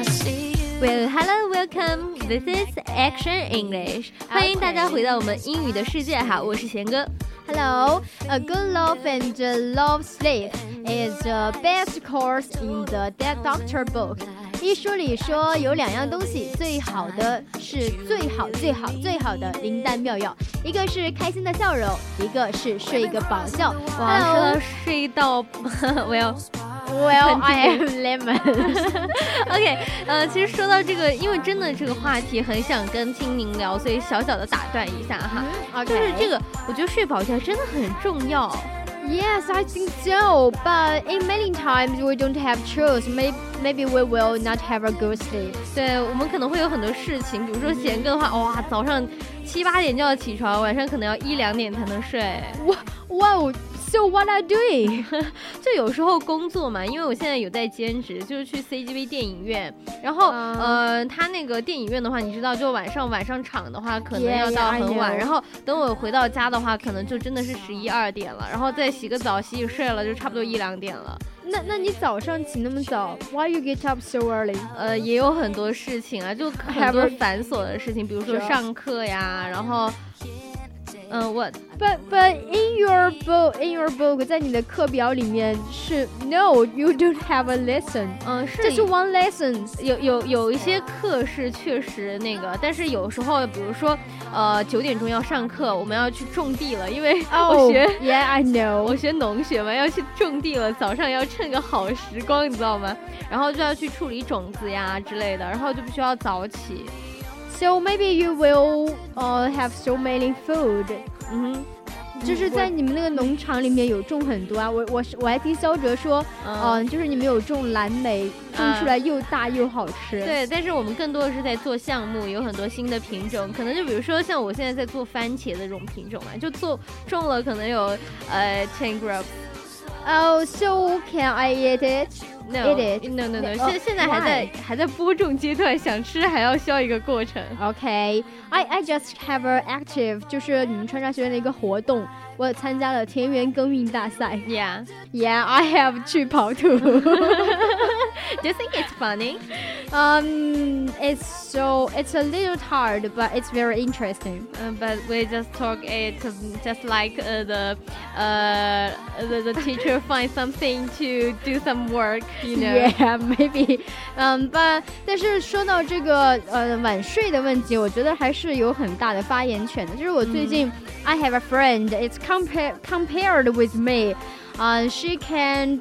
Well, hello, welcome. This is Action English. 欢迎大家回到我们英语的世界哈，我是贤哥。Hello, a good love and love sleep is the best course in the Dead Doctor book. 一书里说有两样东西最好的是最好最好最好的灵丹妙药，一个是开心的笑容，一个是睡个饱觉。哇，说到睡到，我要。Well, I am lemon. OK，呃，其实说到这个，因为真的这个话题很想跟听您聊，所以小小的打断一下哈。就是这个，我觉得睡饱觉真的很重要。Yes, I think so. But in many times we don't have choice. Maybe maybe we will not have a good sleep. 对我们可能会有很多事情，比如说贤哥的话，哇，早上七八点就要起床，晚上可能要一两点才能睡。哇哇！So what are doing？就有时候工作嘛，因为我现在有在兼职，就是去 CGV 电影院。然后呃，他那个电影院的话，你知道，就晚上晚上场的话，可能要到很晚。然后等我回到家的话，可能就真的是十一二点了。然后再洗个澡、洗洗睡了，就差不多一两点了。那那你早上起那么早？Why you get up so early？呃，也有很多事情啊，就很多 繁琐的事情，比如说上课呀，然后。嗯，我 but but in your book in your book 在你的课表里面是 no you don't have a lesson，嗯，是这是 one lesson，有有有一些课是确实那个，但是有时候比如说呃九点钟要上课，我们要去种地了，因为我学 yeah I know 我学农学嘛，要去种地了，早上要趁个好时光，你知道吗？然后就要去处理种子呀之类的，然后就必须要早起。So maybe you will uh have so many food。嗯，就是在你们那个农场里面有种很多啊。我我是我还听肖哲说，嗯，就是你们有种蓝莓，种出来又大又好吃。对，但是我们更多的是在做项目，有很多新的品种，可能就比如说像我现在在做番茄的这种品种啊，就做种了可能有呃 ten grapes。Oh, so can I eat it? No, no, no, no. 现现在还在还在播种阶段，想吃还要需要一个过程。Okay, I I just have a active，就是你们川沙学院的一个活动。我参加了田园耕耘大赛。Yeah, yeah, I have 去跑图。Do you think it's funny? Um, it's so it's a little hard, but it's very interesting. Uh, but we just talk it just like uh, the uh the, the teacher finds something to do some work, You know? Yeah, maybe. 嗯、um,，but 但是说到这个呃晚睡的问题，我觉得还是有很大的发言权的。就是我最近、嗯、I have a friend, it's compare compared with me. 啊、uh,，she can't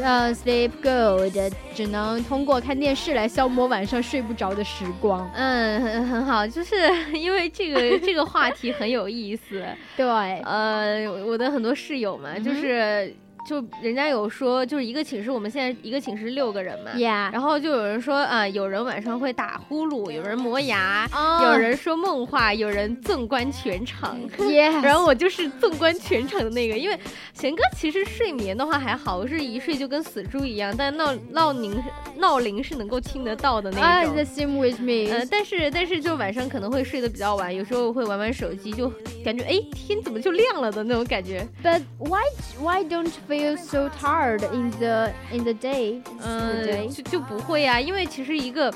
呃、uh, sleep good，只能通过看电视来消磨晚上睡不着的时光。嗯，很很好，就是 因为这个这个话题很有意思。对，呃，我的很多室友嘛，就是。就人家有说，就是一个寝室，我们现在一个寝室六个人嘛，Yeah，然后就有人说啊，有人晚上会打呼噜，有人磨牙，有人说梦话，有人纵观全场，Yeah，然后我就是纵观全场的那个，因为贤哥其实睡眠的话还好，我是一睡就跟死猪一样，但闹闹铃闹铃是能够听得到的那种。The same with me。嗯，但是但是就晚上可能会睡得比较晚，有时候会玩玩手机，就感觉哎天怎么就亮了的那种感觉。But why why don't feel so tired in the in the day，嗯，就就不会呀、啊，因为其实一个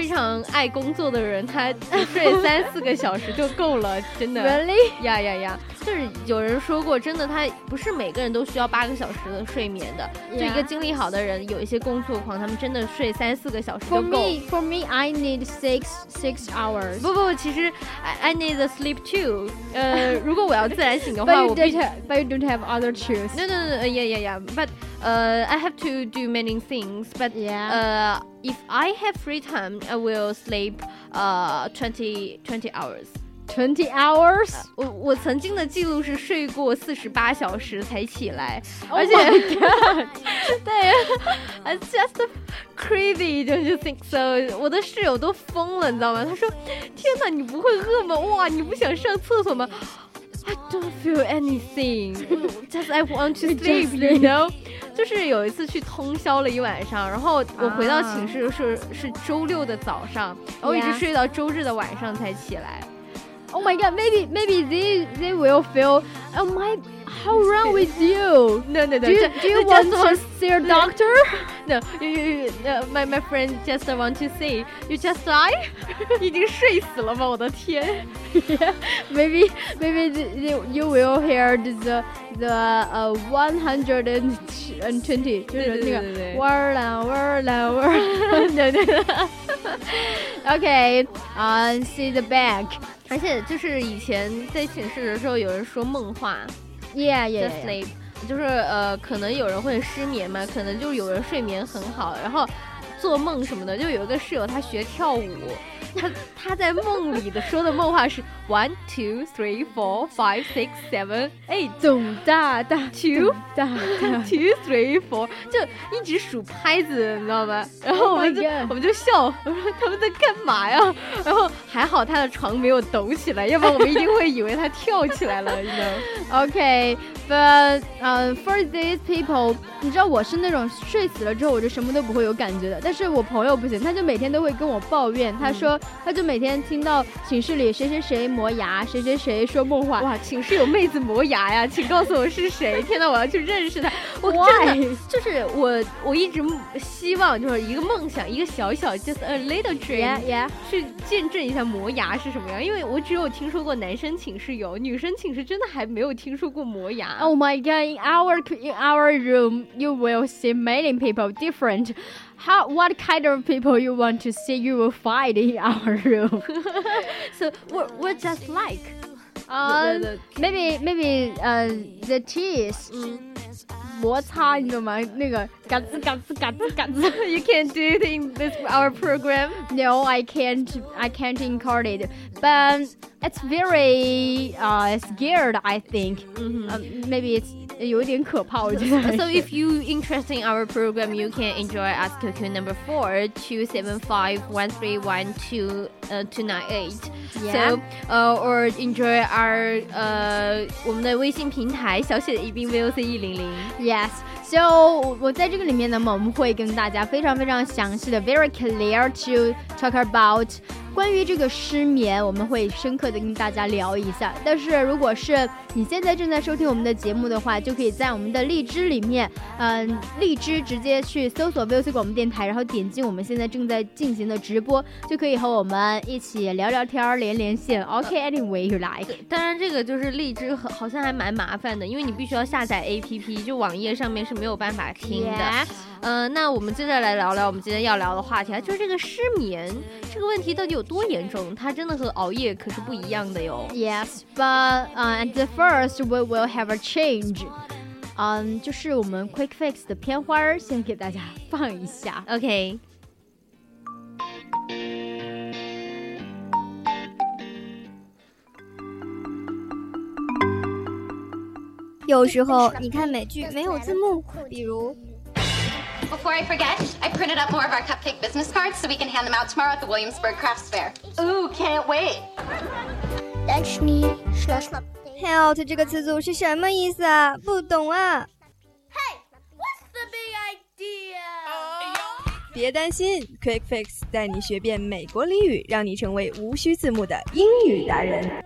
非常爱工作的人，他只 睡三四个小时就够了，真的。Really？呀呀呀！就是有人说过，真的，他不是每个人都需要八个小时的睡眠的。就一个精力好的人，有一些工作狂，他们真的睡三四个小时就够。For me, for me, I need six six hours。不不不，其实 I I need the sleep too。呃，如果我要自然醒的话，我 But you don't have other choice。No no no，呀呀呀！But uh, I have to do many things, but Yeah. uh, if I have free time, I will sleep uh 20 20 hours. Twenty hours. 我我曾经的记录是睡过四十八小时才起来， Oh 而且 my god. 对，It's just crazy, don't you think so？我的室友都疯了，你知道吗？他说：“天哪，你不会饿吗？哇，你不想上厕所吗？”I don't feel anything, just I want to sleep, you know？ 就是有一次去通宵了一晚上然后我回到寝室的时候是周六的早上然后一直睡到周日的晚上才起来。Oh my god maybe maybe they they will feel oh my How wrong with you? No, no, no. Do you do you want to see a doctor? No, you, you, you, uh, my my friend just want to say you just die，已经睡死了吗？我的天！ yeah, maybe maybe the, the, you will hear the the uh one hundred and and twenty，就是那对对对个对玩儿啦玩儿啦玩儿。对对对。 Okay, uh, see the back. 而且就是以前在寝室的时候，有人说梦话 Yeah, yeah. sleep，就是呃，可能有人会失眠嘛，可能就是有人睡眠很好，然后做梦什么的。就有一个室友，他学跳舞，他他在梦里的说的梦话是 one two three four five six seven eight 咚哒哒 two 哒哒。two three four，就一直数拍子，你知道吗？然后 Oh 我们就、我们就笑，我说他们在干嘛呀？然后还好他的床没有抖起来，要不然我们一定会以为他跳起来了，你知道吗？Okay, but uh, for these people，你知道我是那种睡死了之后我就什么都不会有感觉的，但是我朋友不行，他就每天都会跟我抱怨，他说他就每天听到寝室里谁谁谁磨牙，谁谁谁说梦话。哇，寝室有妹子磨牙呀，请告诉我是谁？天哪，我要去认识她。我真的就是我，我一直希望就是一个梦想，一个小小 just a little dream，、yeah. 去见证一下磨牙是什么样。因为我只有听说过男生寝室有，女生寝室真的还没有听说过磨牙。Oh my god! In our in our room, you will see many people different. How what kind of people you want to see? You will find in our room. So we're we're just like， Um, 对 maybe maybe uh the teeth 嗯摩擦，你懂吗？那个嘎吱嘎吱嘎吱嘎吱。 ，You can't do it in this our program。 No, I can't. I can't include it. But it's very uh scared. I think. Um, maybe it's 有点可怕，我觉得。 So if you interested in our program, you can enjoy us QQ number four two seven five one three one two uh two nine eight. Yeah. So uh or enjoy our 呃我们的微信平台小写的宜宾 VOC 一零零。 Yes. So 我我在这个里面呢，我们会跟大家非常非常详细的，very clear to talk about 关于这个失眠，我们会深刻的跟大家聊一下。但是如果是你现在正在收听我们的节目的话，就可以在我们的荔枝里面，嗯、荔枝直接去搜索 VOC 广播电台，然后点击我们现在正在进行的直播，就可以和我们一起聊聊天、连连线。OK，anyway、you like。当然，这个就是荔枝好像还蛮麻烦的，因为你必须要下载 APP，就网页上面是没有办法听的。嗯、那我们接着来聊聊我们今天要聊的话题啊，就是这个失眠这个问题到底有多严重？它真的和熬夜可是不一样的哟。Yes, but uh, at the first we will have a change. 嗯、就是我们 Quick Fix 的片花儿，先给大家放一下。OK，有时候你看美剧没有字幕，比如 Before I forget, I printed up more of our cupcake business cards so we can hand them out tomorrow at the Williamsburg Crafts Fair. Ooh, can't wait. “health” 这个词组是什么意思啊？不懂啊。别担心，Quick Fix 带你学遍美国俚语，让你成为无需字幕的英语达人。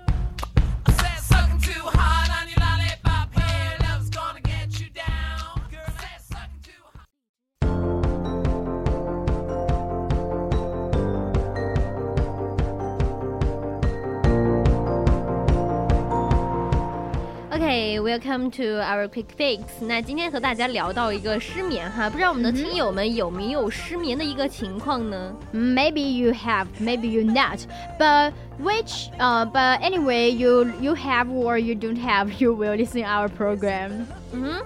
OK，welcome、to our quick fix。那今天和大家聊到一个失眠哈，不知道我们的听友们有没有失眠的一个情况呢？ Maybe you have, maybe you not. But which, uh, but anyway, you you have or you don't have, you will listen our program. 嗯哼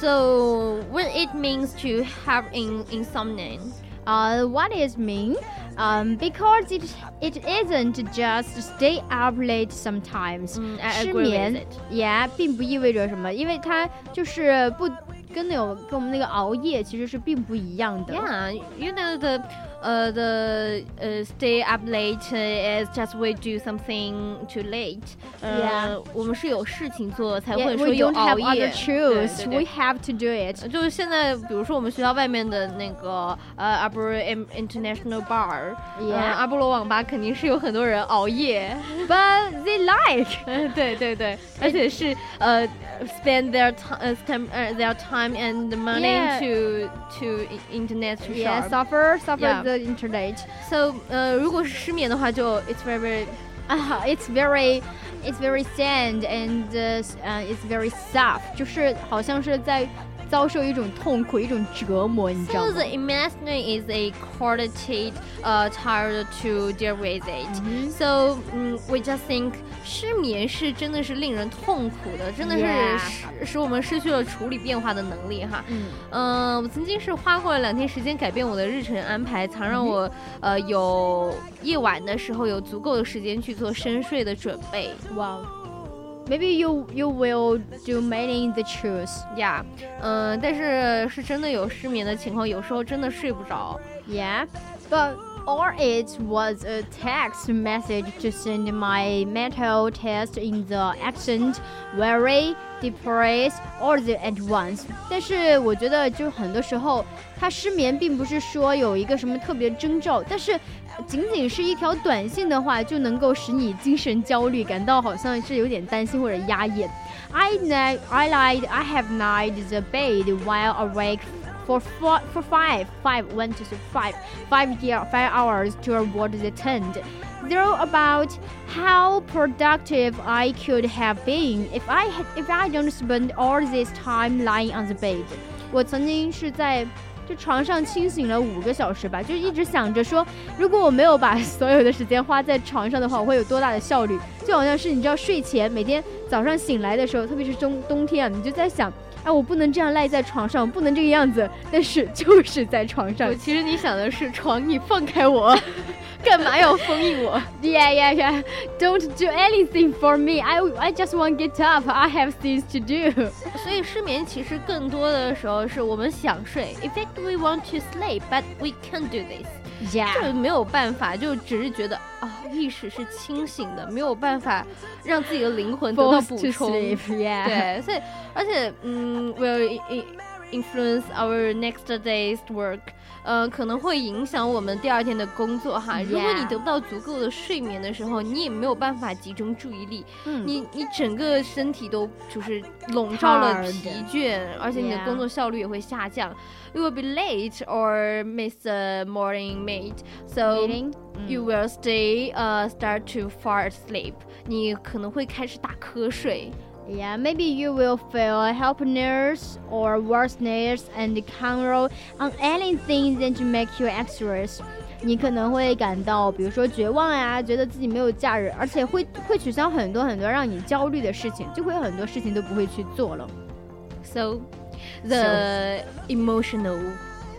So what it means to have in insomnia? Uh, what is mean? Um, because it it isn't just stay up late sometimes. 嗯，I 失 agree with 眠 it. yeah 并不意味着什么，因为它就是不 跟那种跟我们那个熬夜其实是并不一样的。 Yeah, you know the uh, the uh, stay up late uh, is just we do something too late. Uh, Yeah. 我们是有事情做才 Yeah, 会说 we 有 don't 熬 have 夜。 other choice. 对对 We 对 have to do it. 就是现在，比如说我们学校外面的那个呃阿波罗 International Bar， Yeah. 呃阿波罗网吧肯定是有很多人熬夜。 But they like. 嗯，对对对，而且是呃 spend their time 呃 spend 呃 their time and money Yeah. to to internet to Yeah, shop. suffer suffer Yeah. the internet. So 呃，如果是失眠的话，就 it's very very Ah, it's very, it's very sad and uh, s- uh, it's very soft，就是好像是在 遭受一种痛苦，一种折磨，你知道 So 吗 the imaginary is a qualitative uh, tired to deal with it. So 嗯、we just think 失眠是真的是令人痛苦的，真的是使使我们失去了处理变化的能力哈。嗯嗯、我曾经是花过了两天时间改变我的日程安排，才让我、呃有夜晚的时候有足够的时间去做深睡的准备。Wow. Maybe you you will do many the choose. 呀，嗯，但是是真的有失眠的情况，有时候真的睡不着。 Yeah, but or it was a text message to send my mental test in the accent very depressed or the at once。但是我觉得就很多时候，他失眠并不是说有一个什么特别征兆，但是。 仅仅是一条短信的话，就能够使你精神焦虑，感到好像是有点担心或者压抑。I night I lied I have lied the bed while awake for four, for five five one two three five five year five hours toward the tent. They're about how productive I could have been if I had, if I don't spend all this time lying on the bed. 我曾经是在 就床上清醒了五个小时吧，就一直想着说，如果我没有把 所有的时间花在床上的话，我会有多大的效率？就好像是你知道，睡前每天早上醒来的时候，特别是冬冬天啊，你就在想，哎，我不能这样赖在床上，不能这个样子，但是就是在床上。其实你想的是床，你放开我，干嘛要封印我？Yeah, yeah, yeah. Don't do anything for me. I I just want get up. I have things to do. 所以失眠其实更多的时候是我们想睡，in fact we want to sleep but we can't do this，就 Yeah. 就没有办法，就只是觉得啊、意识是清醒的，没有办法让自己的灵魂得到补充。对，所以而且嗯 i- influence our next day's work，呃，可能会影响我们第二天的工作哈。如果你得不到足够的睡眠的时候，你也没有办法集中注意力，嗯你你整个身体都就是笼罩了疲倦，而且你的工作效率也会下降。You will be late or miss the morning meet, so you will stay uh start to fall asleep. 你可能会开始打瞌睡。Yeah, maybe you will feel helplessness or worseness and count on anything that to make you anxious. 你可能会感到，比如说绝望呀，觉得自己没有假日，而且会会取消很多很多让你焦虑的事情，就会有很多事情都不会去做了。 So, the emotional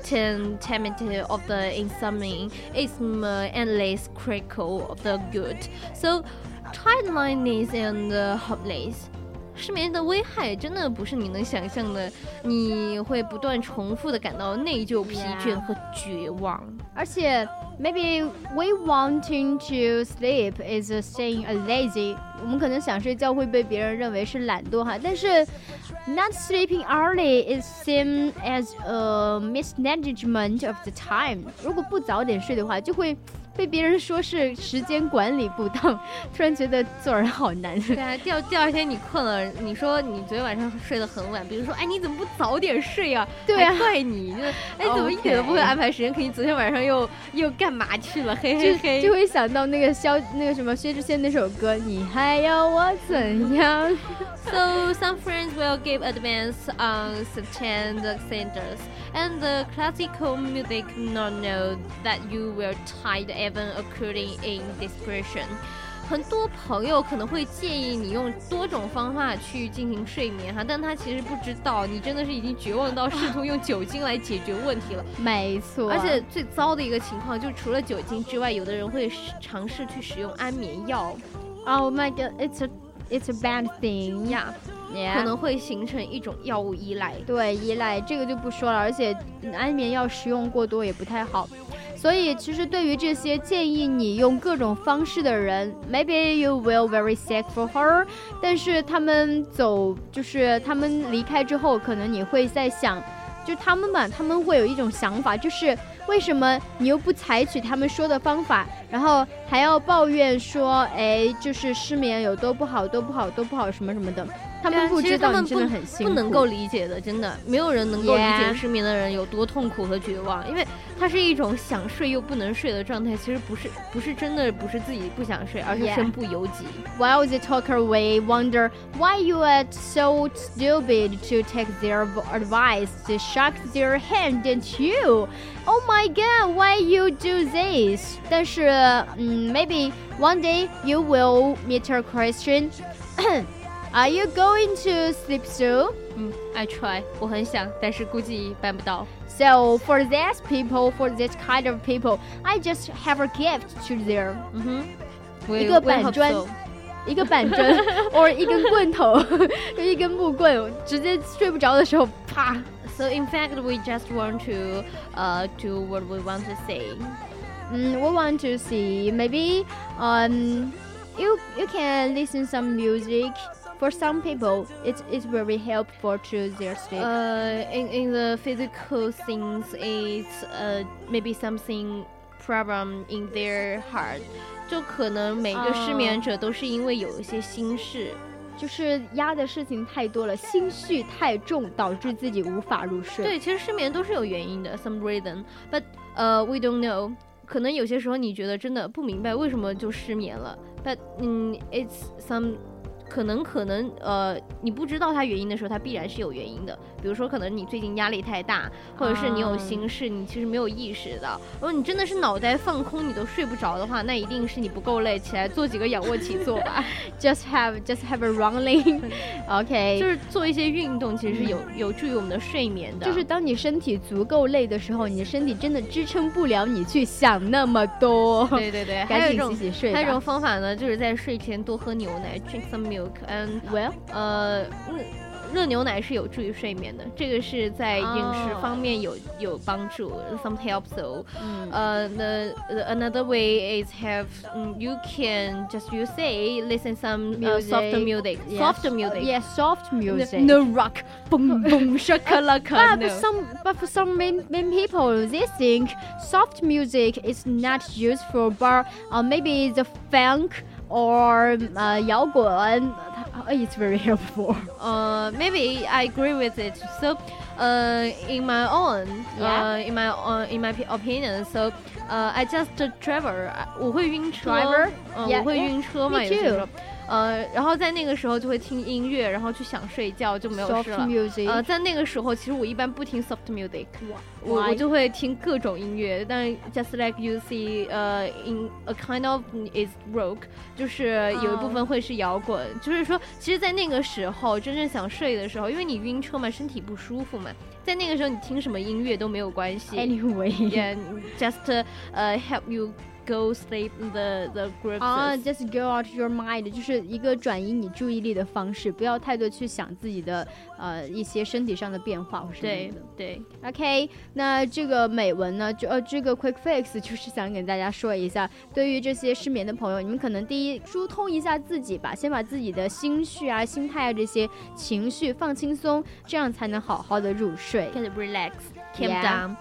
temperature of the insomnia is more and less critical of the good. So, tiredness and uh, hopeless. 失眠的危害真的不是你能想象的，你会不断重复的感到内疚、疲倦和绝望。而且，maybe we wanting to sleep is saying a lazy。我们可能想睡觉会被别人认为是懒惰哈，但是 not sleeping early is seen as a mismanagement of the time。如果不早点睡的话，就会被别人说是时间管理不当。突然觉得做人好难。对啊，第二第二天你困了，你说你昨天晚上睡得很晚，比如说，哎，你怎么不早点睡啊？对啊怪你，就是 哎，怎么一点都不会安排时间？可你昨天晚上又又干嘛去了？嘿嘿就嘿，就会想到那个肖那个什么薛之谦那首歌，你还要我怎样？So some friends will give advance on September centers, and the classical music not know that you will tired even occurring in depression. 很多朋友可能会建议你用多种方法去进行睡眠哈，但他其实不知道你真的是已经绝望到试图用酒精来解决问题了。没错，而且最糟的一个情况，就除了酒精之外，有的人会尝试去使用安眠药。Oh my god, it's a it's a bad thing 呀 yeah. 可能会形成一种药物依赖。对依赖这个就不说了，而且安眠药食用过多也不太好。所以，其实对于这些建议你用各种方式的人，maybe you will very sad for her，但是他们走，就是他们离开之后，可能你会在想，就他们吧，他们会有一种想法，就是为什么你又不采取他们说的方法，然后还要抱怨说，哎，就是失眠有多不好，多不好，多不好，什么什么的。他对啊们不知道你其实他们真的很辛苦，不能够理解的，真的没有人能够理 Yeah 解失眠的人有多痛苦和绝望，因为它是一种想睡又不能睡的状态。其实不是不是真的不是自己不想睡，而是 Yeah 身不由己。 While the talker away, wonder why you are so stupid to take their v- advice. They shook their hand at you. Oh my god, why you do this? 但是，嗯，maybe one day you will meet a question. Are you going to sleep soon? 嗯，I try，我很想，但是估计办不到。 So for these people, for this kind of people, I just have a gift to them. 嗯哼，我也一个我也板 hope 砖 so 一个板砖，or 一根棍头，就一根木棍，直接睡不着的时候，啪。 So in fact, we just want to uh do what we want to say. 嗯，we want to see maybe um you you can listen some music. For some people, it's it's very helpful to their sleep. Uh, in in the physical things, it's uh maybe something problem in their heart. 就可能每个失眠者都是因为有一些心事。就是压的事情太多了，心绪太重，导致自己无法入睡。对，其实失眠都是有原因的，some reason，but 呃、we don't know。可能有些时候你觉得真的不明白为什么就失眠了，but 嗯，it's some 可能可能呃，你不知道它原因的时候，它必然是有原因的。比如说，可能你最近压力太大，或者是你有心事，你其实没有意识到。如果你真的是脑袋放空，你都睡不着的话，那一定是你不够累，起来做几个仰卧起坐吧。Just have just have a running. OK，就是做一些运动，其实是有有助于我们的睡眠的。就是当你身体足够累的时候，你的身体真的支撑不了你去想那么多。对对对，还赶紧有一种洗洗睡。还有一种方法呢，就是在睡前多喝牛奶，drink some milk，and well，呃，嗯热牛奶是有助于睡眠的，这个是在饮食方面有、有帮助，some help so。嗯呃、the, the another way is have、嗯 you can just you say listen some uh, soft music, soft music. Yeah, soft music. No rock, boom boom shakalaka. But for some, but for some main, main people, they think soft music is not useful, but uh, maybe the funk or uh, 摇滚, uh, it's very helpful. Uh, maybe I agree with it. So, uh, in my own, Yeah. uh, in my uh, in my opinion, so, uh, I just travel. 我会晕车 Driver？嗯 Yeah, 我会 yeah, 晕车 me 嘛，有些时候 too.。 呃，然后在那个时候就会听音乐，然后去想睡觉，就没有事了。呃，在那个时候，其实我一般不听 soft music，我？我就会听各种音乐。但 just like you see，呃、in a kind of is rock，就是有一部分会是摇滚。就是说，其实，在那个时候真正想睡的时候，因为你晕车嘛，身体不舒服嘛，在那个时候你听什么音乐都没有关系。Anyway. Yeah, just 呃、help you go sleep the the groups. 啊、j u s t go out your mind，就是一个转移你注意力的方式，不要太多去想自己的呃一些身体上的变化或什么对的。对，OK，那这个美文呢，就呃这个 Quick Fix 就是想给大家说一下，对于这些失眠的朋友，你们可能第一疏通一下自己吧，先把自己的心绪啊、心态啊这些情绪放轻松，这样才能好好的入睡。get relax, calm Yeah. down.